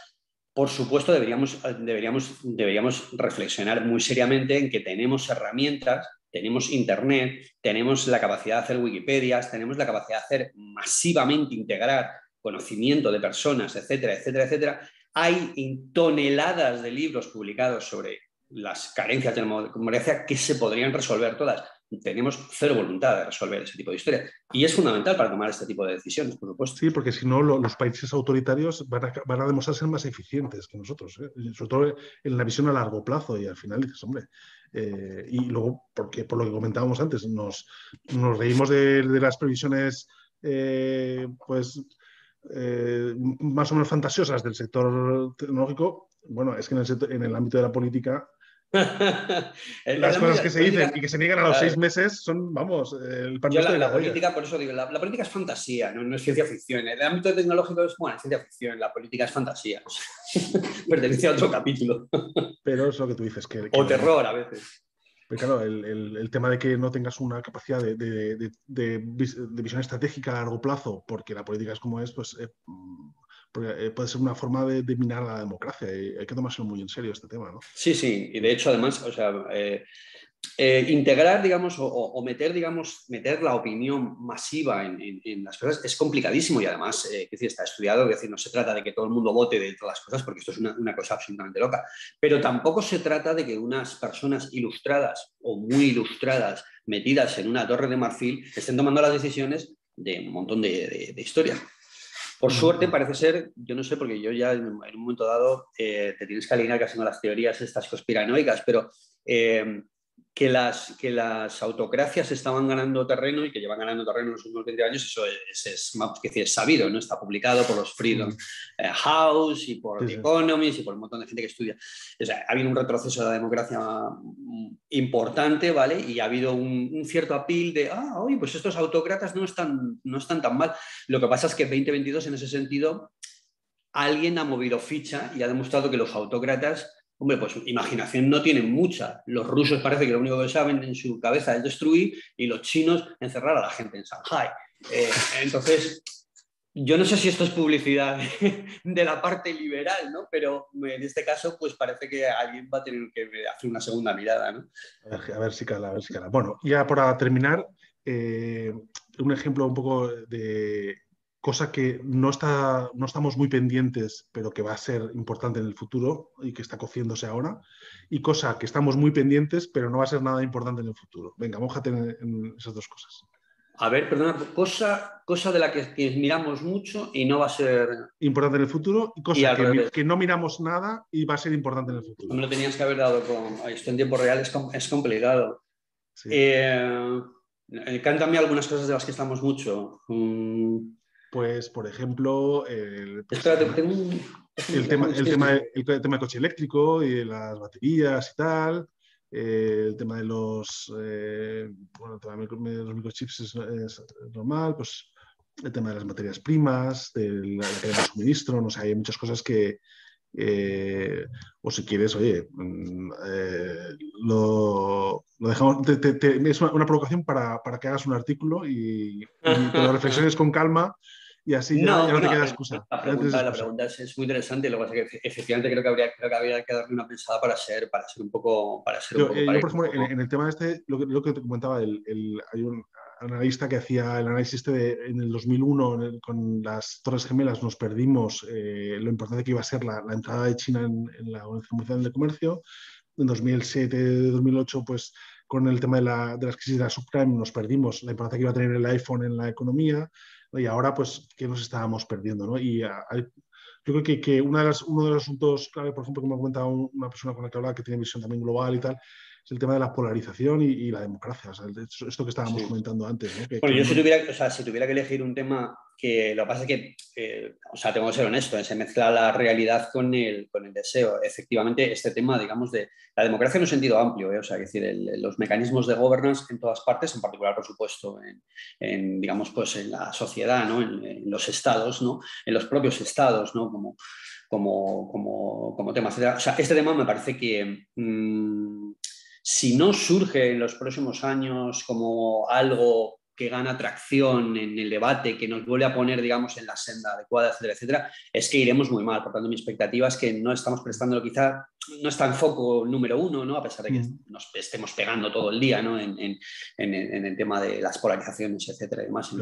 S3: Por supuesto, deberíamos, deberíamos, deberíamos reflexionar muy seriamente en que tenemos herramientas, tenemos Internet, tenemos la capacidad de hacer Wikipedias, tenemos la capacidad de hacer masivamente integrar conocimiento de personas, etcétera, etcétera, etcétera, hay toneladas de libros publicados sobre las carencias de la democracia que se podrían resolver todas. Tenemos cero voluntad de resolver ese tipo de historias. Y es fundamental para tomar este tipo de decisiones, por supuesto.
S2: Sí, porque si no, los países autoritarios van a, demostrar ser más eficientes que nosotros, ¿eh? sobre todo en la visión a largo plazo. Y al final dices, hombre, eh, y luego, porque por lo que comentábamos antes, nos, reímos de, de las previsiones eh, pues eh, más o menos fantasiosas del sector tecnológico, bueno, es que en el, ámbito de la política las cosas que se dicen y que se niegan a los seis meses son, vamos, el
S3: partido la, la política, por eso digo, la, política es fantasía, no, es ciencia ficción. El ámbito tecnológico es, bueno, ciencia ficción, la política es fantasía. Pertenece a otro capítulo.
S2: Pero es lo que tú dices. Que,
S3: o terror a veces
S2: claro, el, tema de que no tengas una capacidad de, visión estratégica a largo plazo, porque la política es como es, pues eh, eh, puede ser una forma de, minar la democracia. Hay que tomárselo muy en serio este tema, ¿no?
S3: Sí, sí. Y de hecho, además, o sea, eh, eh, integrar, digamos, o, meter, digamos, meter la opinión masiva en, las cosas es complicadísimo y además, eh, decir, está estudiado, es decir, no se trata de que todo el mundo vote de todas las cosas porque esto es una, cosa absolutamente loca, pero tampoco se trata de que unas personas ilustradas o muy ilustradas metidas en una torre de marfil estén tomando las decisiones de un montón de, historias. Por suerte parece ser, yo no sé, porque yo ya en, un momento dado eh, te tienes que alinear casi con las teorías estas conspiranoicas, pero que las, que las autocracias estaban ganando terreno y que llevan ganando terreno en los últimos 20 años, eso es, es, es, es sabido, ¿no? Está publicado por los Freedom eh, House y por The Economist y por un montón de gente que estudia. O sea, ha habido un retroceso de la democracia mm, importante, ¿vale? Y ha habido un, cierto apil de, ah, oye, pues estos autócratas no están, no están tan mal. Lo que pasa es que 2022 en ese sentido, alguien ha movido ficha y ha demostrado que los autócratas Hombre, pues imaginación no tienen mucha. Los rusos parece que lo único que saben en su cabeza es destruir y los chinos encerrar a la gente en Shanghai. Eh, entonces, yo no sé si esto es publicidad de la parte liberal, ¿no? Pero en este caso, pues parece que alguien va a tener que hacer una segunda mirada, ¿no?
S2: A ver, si cala, a ver si cala. Bueno, ya para terminar, eh, un ejemplo un poco de cosa que no, está, no estamos muy pendientes, pero que va a ser importante en el futuro y que está cociéndose ahora, y cosa que estamos muy pendientes, pero no va a ser nada importante en el futuro. Venga, mójate en, en esas dos cosas.
S3: A ver, perdona, cosa, cosa de la que, miramos mucho y no va a ser...
S2: Importante en el futuro, y cosa que, no miramos nada y va a ser importante en el futuro.
S3: me lo tenías que haber dado con... Esto en tiempo real es, es complicado. Sí. Eh, cántame algunas cosas de las que estamos mucho. Mm,
S2: pues, por ejemplo, el, tema, el, tema, el tema del coche eléctrico y de las baterías y tal, eh, el tema de los, eh, bueno, los microchips es, normal, pues el tema de las materias primas, de la, cadena de suministro, no sé, hay muchas cosas que, eh, o si quieres, oye, mm, lo, dejamos, es una, provocación para, que hagas un artículo y, y lo reflexiones con calma y así ya no, te queda excusa.
S3: La pregunta, es, muy interesante, lo que que efectivamente creo que habría, creo que habría que darle una pensada para ser, para ser un poco... Para ser un
S2: poco eh, por ejemplo, en, el tema este, lo que, lo que te comentaba, el, hay un analista que hacía el análisis este de, en el 2001 con las Torres Gemelas nos perdimos eh, lo importante que iba a ser la, la entrada de China en, la Organización Mundial de Comercio. En 2007-2008, pues con el tema de, la, de las crisis de la subprime nos perdimos la importancia que iba a tener el iPhone en la economía y ahora, pues, ¿qué nos estábamos perdiendo? ¿no? Y hay, yo creo que, que una de las, uno de los asuntos clave, por ejemplo, como ha comentado una persona con la que hablaba, que tiene visión también global y tal, es el tema de la polarización y, la democracia, o sea, esto que estábamos comentando antes. ¿no?
S3: bueno, yo si tuviera, o sea, si tuviera que elegir un tema que lo que pasa es que, eh, o sea, tengo que ser honesto, ¿eh? se mezcla la realidad con el, con el deseo. Efectivamente, este tema, digamos, de la democracia en un sentido amplio, ¿eh? o sea, es decir, los mecanismos de governance en todas partes, en particular, por supuesto, en, digamos, pues en la sociedad, ¿no? En, los estados, ¿no? En los propios estados, ¿no? Como, como, como, como tema, O sea, este tema me parece que... Mm, si no surge en los próximos años como algo que gana tracción en el debate, que nos vuelve a poner, digamos, en la senda adecuada, etcétera, etcétera, es que iremos muy mal. Por tanto, mi expectativa es que no estamos prestándolo quizá, no está en foco número uno, ¿no? A pesar de que nos estemos pegando todo el día, ¿no? En, el tema de las polarizaciones, etcétera, y demás.
S2: el,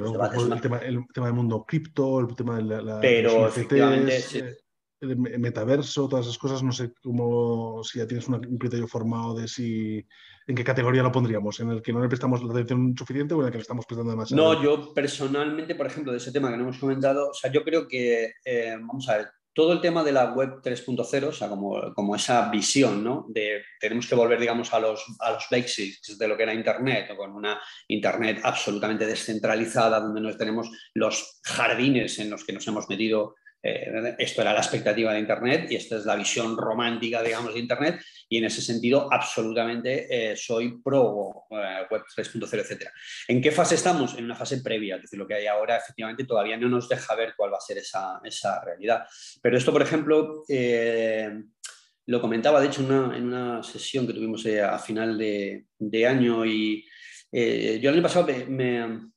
S2: tema, el, tema, del mundo cripto, el tema de la...
S3: Pero, efectivamente,
S2: eh, metaverso, todas esas cosas, no sé cómo, si ya tienes un criterio formado de si, en qué categoría lo pondríamos, en el que no le prestamos la atención suficiente o en el que le estamos prestando demasiado.
S3: No, yo personalmente, por ejemplo, de ese tema que no hemos comentado, o sea, yo creo que, eh, vamos a ver, todo el tema de la web 3.0, o sea, como, como, esa visión, ¿no? De tenemos que volver, digamos, a los, a los basics de lo que era Internet, o con una Internet absolutamente descentralizada, donde no tenemos los jardines en los que nos hemos metido eh, esto era la expectativa de Internet y esta es la visión romántica, digamos, de Internet y en ese sentido absolutamente eh, soy pro eh, Web 3.0, etc. ¿En qué fase estamos? En una fase previa, es decir, lo que hay ahora efectivamente todavía no nos deja ver cuál va a ser esa, esa realidad. Pero esto, por ejemplo, lo comentaba, de hecho, en una sesión que tuvimos a final de, de año y yo el año pasado me me,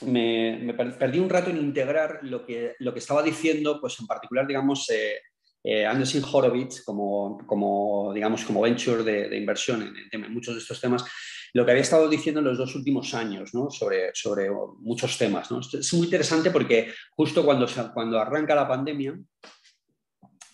S3: perdí un rato en integrar lo que, lo que estaba diciendo, pues en particular, digamos, eh, eh Anderson Horowitz como, como, digamos, como venture de, inversión en, en, muchos de estos temas, lo que había estado diciendo en los dos últimos años ¿no? sobre, sobre muchos temas. ¿no? Es muy interesante porque justo cuando, cuando arranca la pandemia,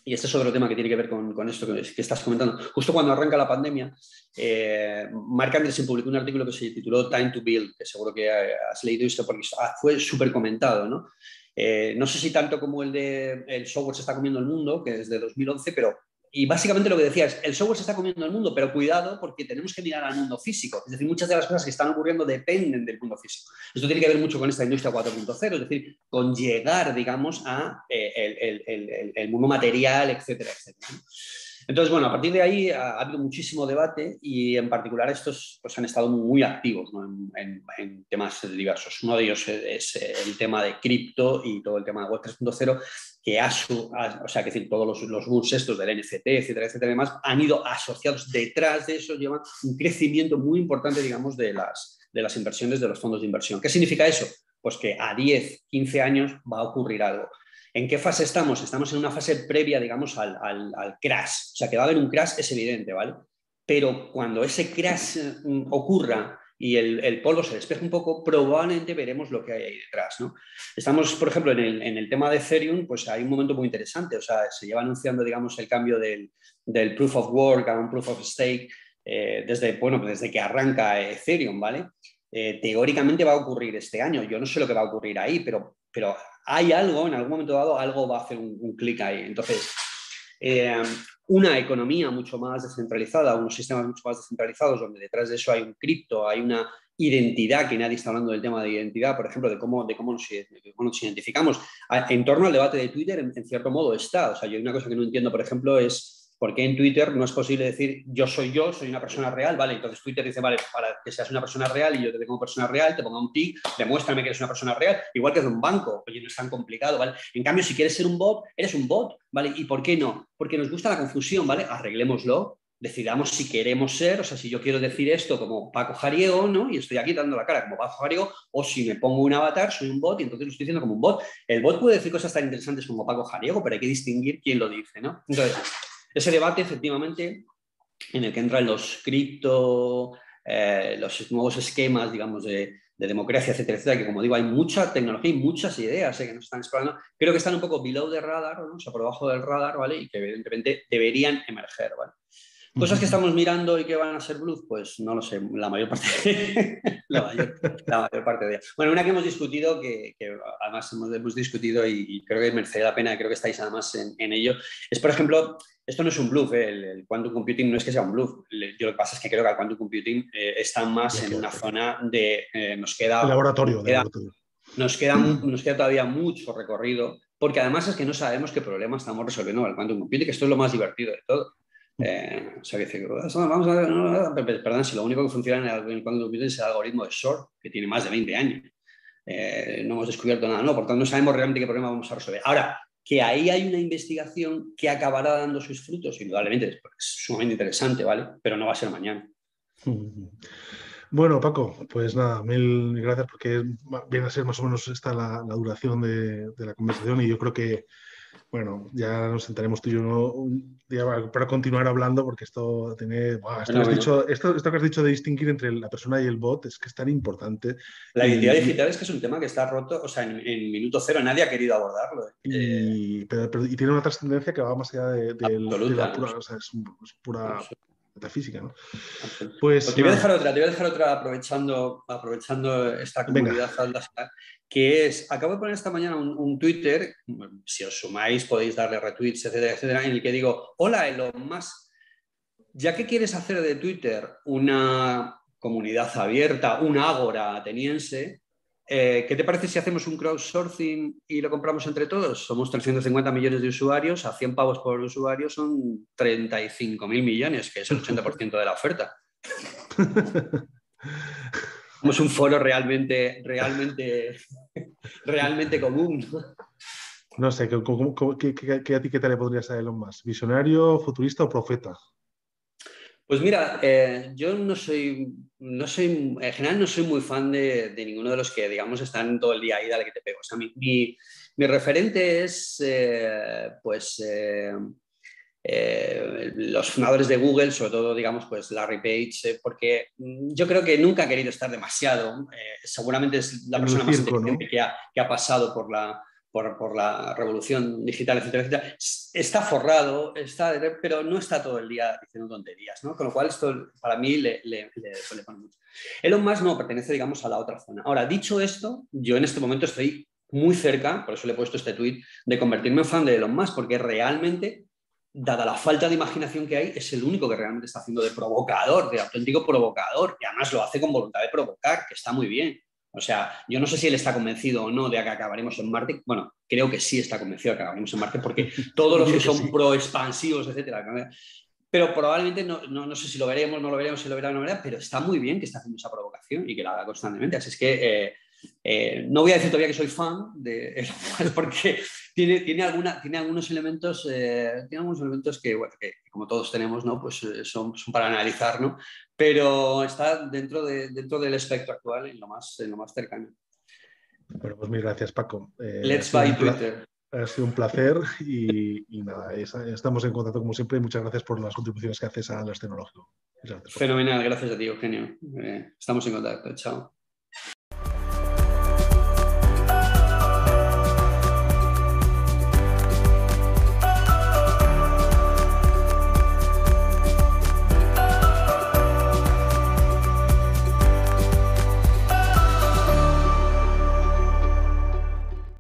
S3: y este es otro tema que tiene que ver con, esto que, estás comentando. Justo cuando arranca la pandemia, eh, Mark Anderson publicó un artículo que se tituló Time to Build, que seguro que has leído esto porque fue súper comentado. ¿no? Eh, no sé si tanto como el de el software se está comiendo el mundo, que es de 2011, pero y básicamente lo que decía es, el software se está comiendo el mundo, pero cuidado porque tenemos que mirar al mundo físico. Es decir, muchas de las cosas que están ocurriendo dependen del mundo físico. Esto tiene que ver mucho con esta industria 4.0, es decir, con llegar, digamos, a eh, el, mundo material, etcétera, etcétera. Entonces, bueno, a partir de ahí ha, habido muchísimo debate y en particular estos pues, han estado muy activos en, temas diversos. Uno de ellos es, el tema de cripto y todo el tema de Web 3.0 que o sea, que decir, todos los, los estos del NFT, etcétera, etcétera, demás, han ido asociados detrás de eso, llevan un crecimiento muy importante, digamos, de las, de las inversiones de los fondos de inversión. ¿Qué significa eso? Pues que a 10, 15 años va a ocurrir algo. ¿En qué fase estamos? Estamos en una fase previa, digamos, al, al, crash. O sea, que va a haber un crash, es evidente, ¿vale? Pero cuando ese crash mm, ocurra y el, polvo se despeja un poco, probablemente veremos lo que hay ahí detrás. ¿no? Estamos, por ejemplo, en el, en el, tema de Ethereum, pues hay un momento muy interesante. O sea, se lleva anunciando, digamos, el cambio del, del proof of work a un proof of stake eh, desde, bueno, desde que arranca Ethereum, ¿vale? Eh, teóricamente va a ocurrir este año. Yo no sé lo que va a ocurrir ahí, pero, pero hay algo, en algún momento dado, algo va a hacer un, un clic ahí. Entonces, eh, una economía mucho más descentralizada, unos sistemas mucho más descentralizados, donde detrás de eso hay un cripto, hay una identidad, que nadie está hablando del tema de identidad, por ejemplo, de cómo, de cómo, nos, identificamos. En torno al debate de Twitter, en, en, cierto modo, está. O sea, yo una cosa que no entiendo, por ejemplo, es porque en Twitter no es posible decir yo soy yo, soy una persona real, ¿vale? Entonces Twitter dice, vale, para que seas una persona real y yo te tengo persona real, te pongo un tick, demuéstrame que eres una persona real, igual que es un banco, oye, no es tan complicado, ¿vale? En cambio, si quieres ser un bot, eres un bot, ¿vale? ¿Y por qué no? Porque nos gusta la confusión, ¿vale? Arreglémoslo, decidamos si queremos ser, o sea, si yo quiero decir esto como Paco Jariego, ¿no? Y estoy aquí dando la cara como Paco Jariego, o si me pongo un avatar, soy un bot y entonces lo estoy diciendo como un bot. El bot puede decir cosas tan interesantes como Paco Jariego, pero hay que distinguir quién lo dice, ¿no? Entonces, ese debate, efectivamente, en el que entran los cripto, eh, los nuevos esquemas, digamos, de, democracia, etcétera, etcétera, que como digo, hay mucha tecnología y muchas ideas eh, que nos están explorando, creo que están un poco below the radar, o sea, por debajo del radar, ¿vale? Y que evidentemente deberían emerger, ¿vale? Cosas que estamos mirando y que van a ser bluff, pues no lo sé, la mayor parte, la, mayor, parte de ellas. Bueno, una que hemos discutido, que, además hemos, discutido y, creo que merece la pena, creo que estáis además en, ello, es por ejemplo, esto no es un bluff, ¿eh? el, quantum computing no es que sea un bluff, yo lo que pasa es que creo que el quantum computing eh, está más en una zona de, eh, nos queda...
S2: laboratorio,
S3: Nos queda, nos queda todavía mucho recorrido, porque además es que no sabemos qué problema estamos resolviendo con el quantum computing, que esto es lo más divertido de todo. Eh, o sea, que dice, vamos a ver, perdón, si lo único que funciona en el quantum computing es el algoritmo de Short, que tiene más de 20 años. Eh, no hemos descubierto nada, no, por tanto no sabemos realmente qué problema vamos a resolver. Ahora, que ahí hay una investigación que acabará dando sus frutos, indudablemente, es sumamente interesante, ¿vale? Pero no va a ser mañana.
S2: Bueno, Paco, pues nada, mil gracias porque viene a ser más o menos esta la, duración de, la conversación y yo creo que, bueno, ya nos sentaremos tú y yo un día para continuar hablando porque esto tiene... esto, que has dicho de distinguir entre la persona y el bot es que es tan importante.
S3: La identidad digital es que es un tema que está roto, o sea, en, minuto cero nadie ha querido abordarlo.
S2: Y, eh, tiene una trascendencia que va más allá de, la pura... O sea, es, pura metafísica, ¿no?
S3: Pues, te, voy a dejar otra, te voy a dejar otra aprovechando, aprovechando esta comunidad que es, acabo de poner esta mañana un, Twitter, si os sumáis podéis darle retweets, etcétera, etcétera, en el que digo, hola Elon Musk, ya que quieres hacer de Twitter una comunidad abierta, un ágora ateniense, eh, ¿Qué te parece si hacemos un crowdsourcing y lo compramos entre todos? Somos 350 millones de usuarios, a 100 pavos por usuario son 35 mil millones, que es el 80% de la oferta. Somos un foro realmente, realmente, realmente común.
S2: No sé, ¿qué, qué, etiqueta le podrías a Elon Musk? ¿Visionario, futurista o profeta?
S3: Pues mira, eh, yo no soy, no soy, en general no soy muy fan de, ninguno de los que, digamos, están todo el día ahí, dale que te pego. O sea, mi, mi, referente es, eh, pues, eh, los fundadores de Google, sobre todo, digamos, pues Larry Page, porque yo creo que nunca ha querido estar demasiado. seguramente es la persona más inteligente que, ha, que ha pasado por la, por, la revolución digital, etcétera, etcétera, está forrado, está, pero no está todo el día diciendo tonterías, ¿no? Con lo cual esto para mí le, le, le, pone mucho. Elon Musk no, pertenece, digamos, a la otra zona. Ahora, dicho esto, yo en este momento estoy muy cerca, por eso le he puesto este tweet, de convertirme en fan de Elon Musk, porque realmente, dada la falta de imaginación que hay, es el único que realmente está haciendo de provocador, de auténtico provocador, y además lo hace con voluntad de provocar, que está muy bien. O sea, yo no sé si él está convencido o no de que acabaremos en Marte. Bueno, creo que sí está convencido de que acabaremos en Marte porque todos los que son pro-expansivos, etcétera. Pero probablemente no, no, sé si lo veremos, no lo veremos, si lo verá o no lo verá, pero está muy bien que está haciendo esa provocación y que la haga constantemente. Así es que eh, eh, no voy a decir todavía que soy fan de porque tiene, tiene, alguna, tiene algunos elementos, eh, tiene algunos elementos que, como todos tenemos, ¿no? pues, eh, son, son, para analizar, ¿no? pero está dentro, de, dentro del espectro actual en lo más, en lo más cercano.
S2: Bueno, pues mil gracias, Paco.
S3: Let's buy Twitter.
S2: Ha sido un placer y, nada, estamos en contacto como siempre. Muchas gracias por las contribuciones que haces a las tecnológico.
S3: Fenomenal, gracias a ti, Eugenio. estamos en contacto. Chao.